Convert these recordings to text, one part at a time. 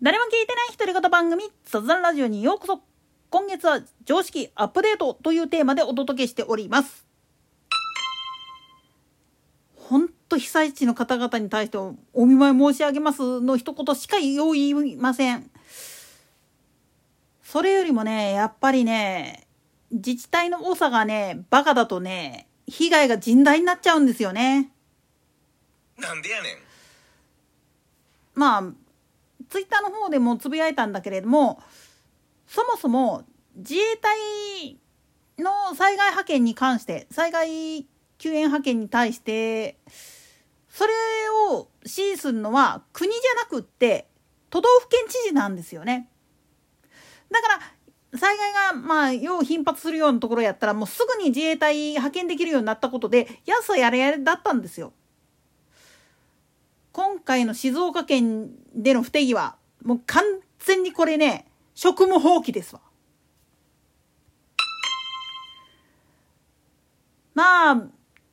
誰も聞いてない独り言番組雑談ラジオにようこそ。今月は常識アップデートというテーマでお届けしております。本当被災地の方々に対してお見舞い申し上げますの一言しか言いません。それよりもねやっぱりね自治体の多さがねバカだとね被害が甚大になっちゃうんですよね。なんでやねん。まあツイッターの方でもつぶやいたんだけれどもそもそも自衛隊の災害派遣に関して災害救援派遣に対してそれを指示するのは国じゃなくって都道府県知事なんですよね。だから災害がまあよう頻発するようなところやったらもうすぐに自衛隊派遣できるようになったことで安はやれやれだったんですよ。今回の静岡県での不手際もう完全にこれね職務放棄ですわ。まあ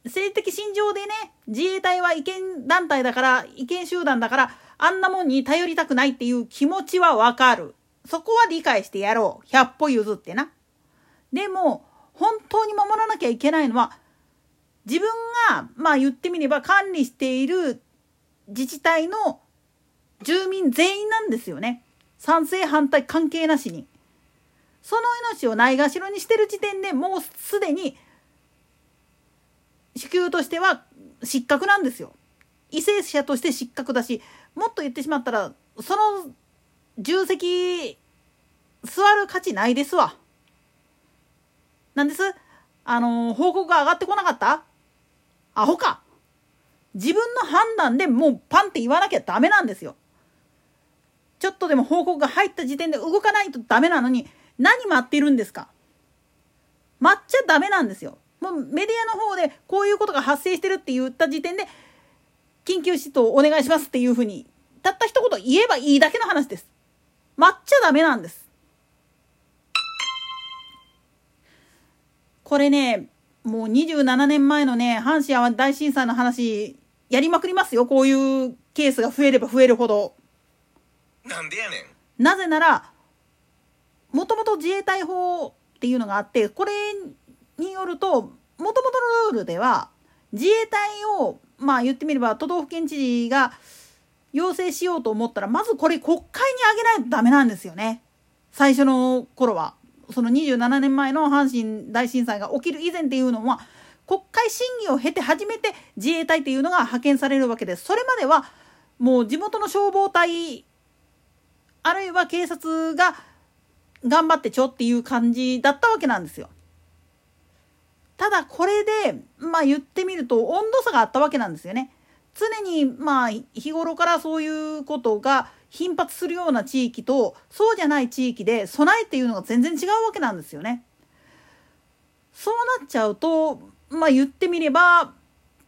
政治的信条でね自衛隊は違憲団体だから違憲集団だからあんなもんに頼りたくないっていう気持ちはわかる。そこは理解してやろう。100歩譲ってな。でも本当に守らなきゃいけないのは自分がまあ言ってみれば管理している自治体の住民全員なんですよね。賛成反対関係なしに。その命をないがしろにしてる時点でもうすでに支給としては失格なんですよ。為政者として失格だしもっと言ってしまったらその重責座る価値ないですわ。なんです？あの報告が上がってこなかった？アホか。自分の判断でもうパンって言わなきゃダメなんですよ。ちょっとでも報告が入った時点で動かないとダメなのに何待ってるんですか？待っちゃダメなんですよ。もうメディアの方でこういうことが発生してるって言った時点で緊急指導お願いしますっていうふうにたった一言言えばいいだけの話です。待っちゃダメなんです。これねもう27年前のね阪神・淡路大震災の話やりまくりますよこういうケースが増えれば増えるほど。なんでやねんなぜならもともと自衛隊法っていうのがあってこれによるともともとのルールでは自衛隊をまあ言ってみれば都道府県知事が要請しようと思ったらまずこれ国会にあげないとダメなんですよね最初の頃は。その27年前の阪神大震災が起きる以前っていうのは国会審議を経て初めて自衛隊っていうのが派遣されるわけです。それまではもう地元の消防隊あるいは警察が頑張ってちょっていう感じだったわけなんですよ。ただこれでまあ言ってみると温度差があったわけなんですよね。常にまあ日頃からそういうことが頻発するような地域とそうじゃない地域で備えっていうのが全然違うわけなんですよね。そうなっちゃうとまあ言ってみれば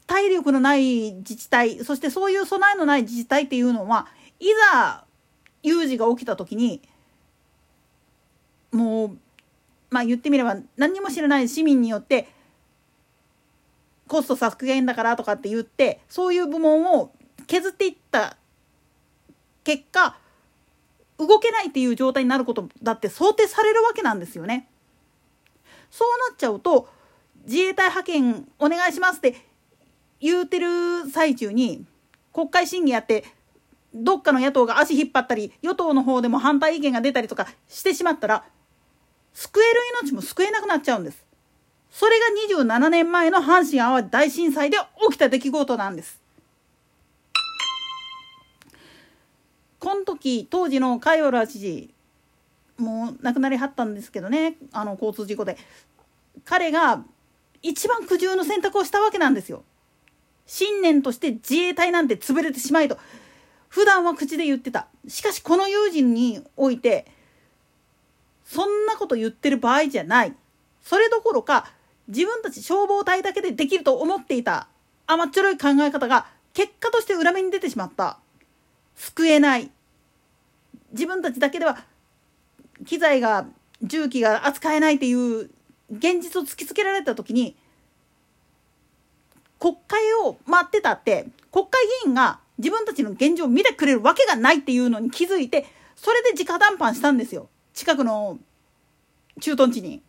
体力のない自治体そしてそういう備えのない自治体っていうのはいざ有事が起きた時にもうまあ言ってみれば何にも知らない市民によってコスト削減だからとかって言ってそういう部門を削っていった結果動けないっていう状態になることだって想定されるわけなんですよね。そうなっちゃうと自衛隊派遣お願いしますって言うてる最中に国会審議やってどっかの野党が足引っ張ったり与党の方でも反対意見が出たりとかしてしまったら救える命も救えなくなっちゃうんです。それが27年前の阪神・淡路大震災で起きた出来事なんです。この時当時の海原知事もう亡くなりはったんですけどねあの交通事故で彼が一番苦渋の選択をしたわけなんですよ。信念として自衛隊なんて潰れてしまいと。普段は口で言ってた。しかしこの友人においてそんなこと言ってる場合じゃない。それどころか自分たち消防隊だけでできると思っていた。甘っちょろい考え方が結果として裏目に出てしまった。救えない。自分たちだけでは機材が重機が扱えないっていう現実を突きつけられた時に国会を待ってたって国会議員が自分たちの現状を見てくれるわけがないっていうのに気づいてそれで直談判したんですよ近くの駐屯地に。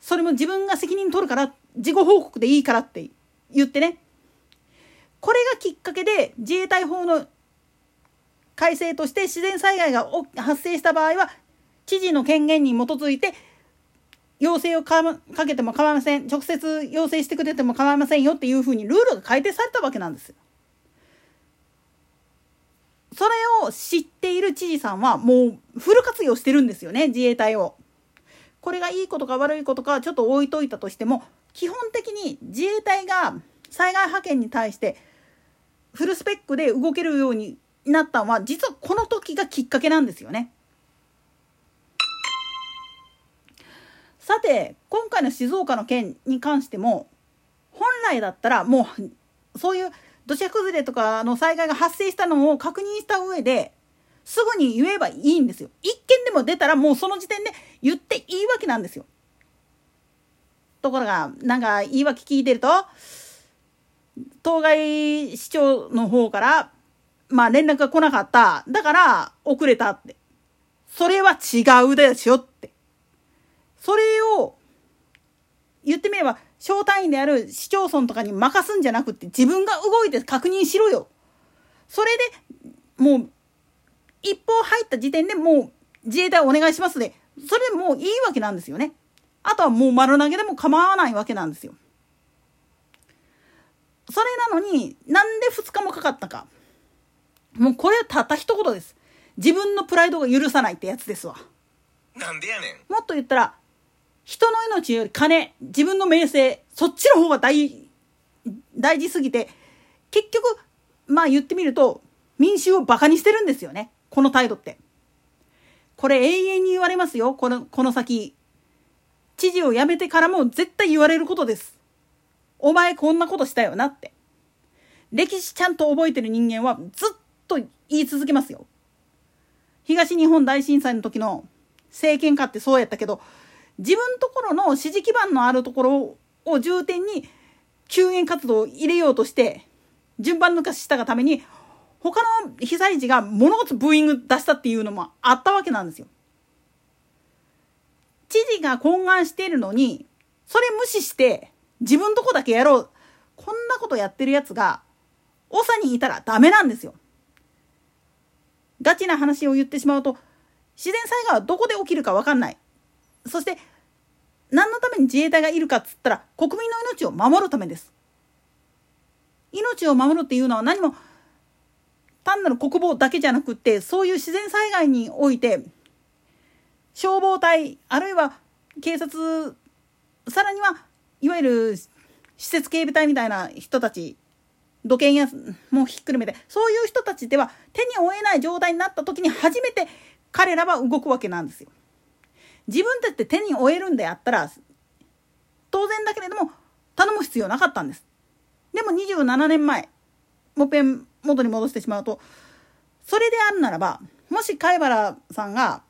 それも自分が責任取るから事後報告でいいからって言ってねこれがきっかけで自衛隊法の改正として自然災害が発生した場合は知事の権限に基づいて要請をかかけても構いません直接要請してくれても構いませんよっていうふうにルールが改定されたわけなんです。それを知っている知事さんはもうフル活用してるんですよね自衛隊を。これがいいことか悪いことかちょっと置いといたとしても基本的に自衛隊が災害派遣に対してフルスペックで動けるようになったのは実はこの時がきっかけなんですよね。さて今回の静岡の件に関しても本来だったらもうそういう土砂崩れとかの災害が発生したのを確認した上ですぐに言えばいいんですよ。一件でも出たらもうその時点で言っていいわけなんですよ。ところがなんか言い訳聞いてると当該市長の方からまあ連絡が来なかっただから遅れたってそれは違うでしょそれを言ってみれば小単位である市町村とかに任すんじゃなくって自分が動いて確認しろよそれでもう一歩入った時点でもう自衛隊お願いしますで、それでもういいわけなんですよね。あとはもう丸投げでも構わないわけなんですよ。それなのになんで2日もかかったか。もうこれはたった一言です。自分のプライドが許さないってやつですわ。なんでやねん。もっと言ったら、人の命より金、自分の名声、そっちの方が大、大事すぎて、結局、まあ言ってみると、民衆をバカにしてるんですよね。この態度って。これ永遠に言われますよ。この、この先。知事を辞めてからも絶対言われることです。お前こんなことしたよなって。歴史ちゃんと覚えてる人間はずっと言い続けますよ。東日本大震災の時の政権下ってそうやったけど、自分ところの支持基盤のあるところを重点に救援活動を入れようとして、順番抜かししたがために、他の被災地が物事ブーイング出したっていうのもあったわけなんですよ。知事が懇願しているのに、それ無視して自分とこだけやろう。こんなことやってるやつが、長にいたらダメなんですよ。ガチな話を言ってしまうと、自然災害はどこで起きるかわかんない。そして、何のために自衛隊がいるかっつったら、国民の命を守るためです。命を守るっていうのは何も単なる国防だけじゃなくってそういう自然災害において消防隊あるいは警察さらにはいわゆる施設警備隊みたいな人たち土建やもひっくるめてそういう人たちでは手に負えない状態になった時に初めて彼らは動くわけなんですよ。自分たちで手に負えるんであったら当然だけれども頼む必要なかったんです。でも27年前もっぺん元に戻してしまうとそれであるならばもし貝原さんが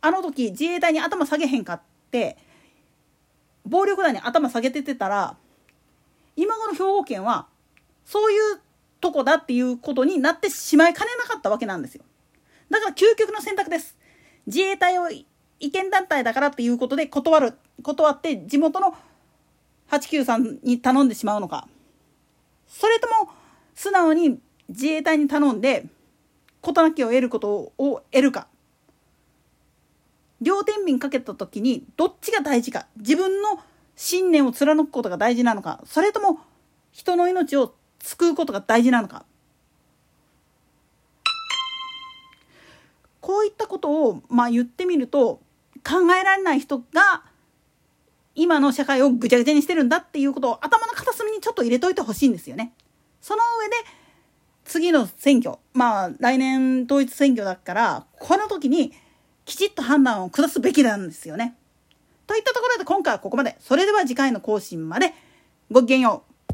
あの時自衛隊に頭下げへんかって暴力団に頭下げててたら今頃兵庫県はそういうとこだっていうことになってしまいかねなかったわけなんですよ。だから究極の選択です。自衛隊を違憲団体だからっていうことで断る、断って地元の893に頼んでしまうのか。それとも素直に自衛隊に頼んで事なきを得ることを得るか。両天秤かけた時にどっちが大事か。自分の信念を貫くことが大事なのか。それとも人の命を救うことが大事なのか。こういったことをまあ言ってみると考えられない人が今の社会をぐちゃぐちゃにしてるんだっていうことを頭の片隅にちょっと入れといてほしいんですよね。その上で次の選挙、まあ来年統一選挙だから、この時にきちっと判断を下すべきなんですよね。といったところで今回はここまで。それでは次回の更新までごきげんよう。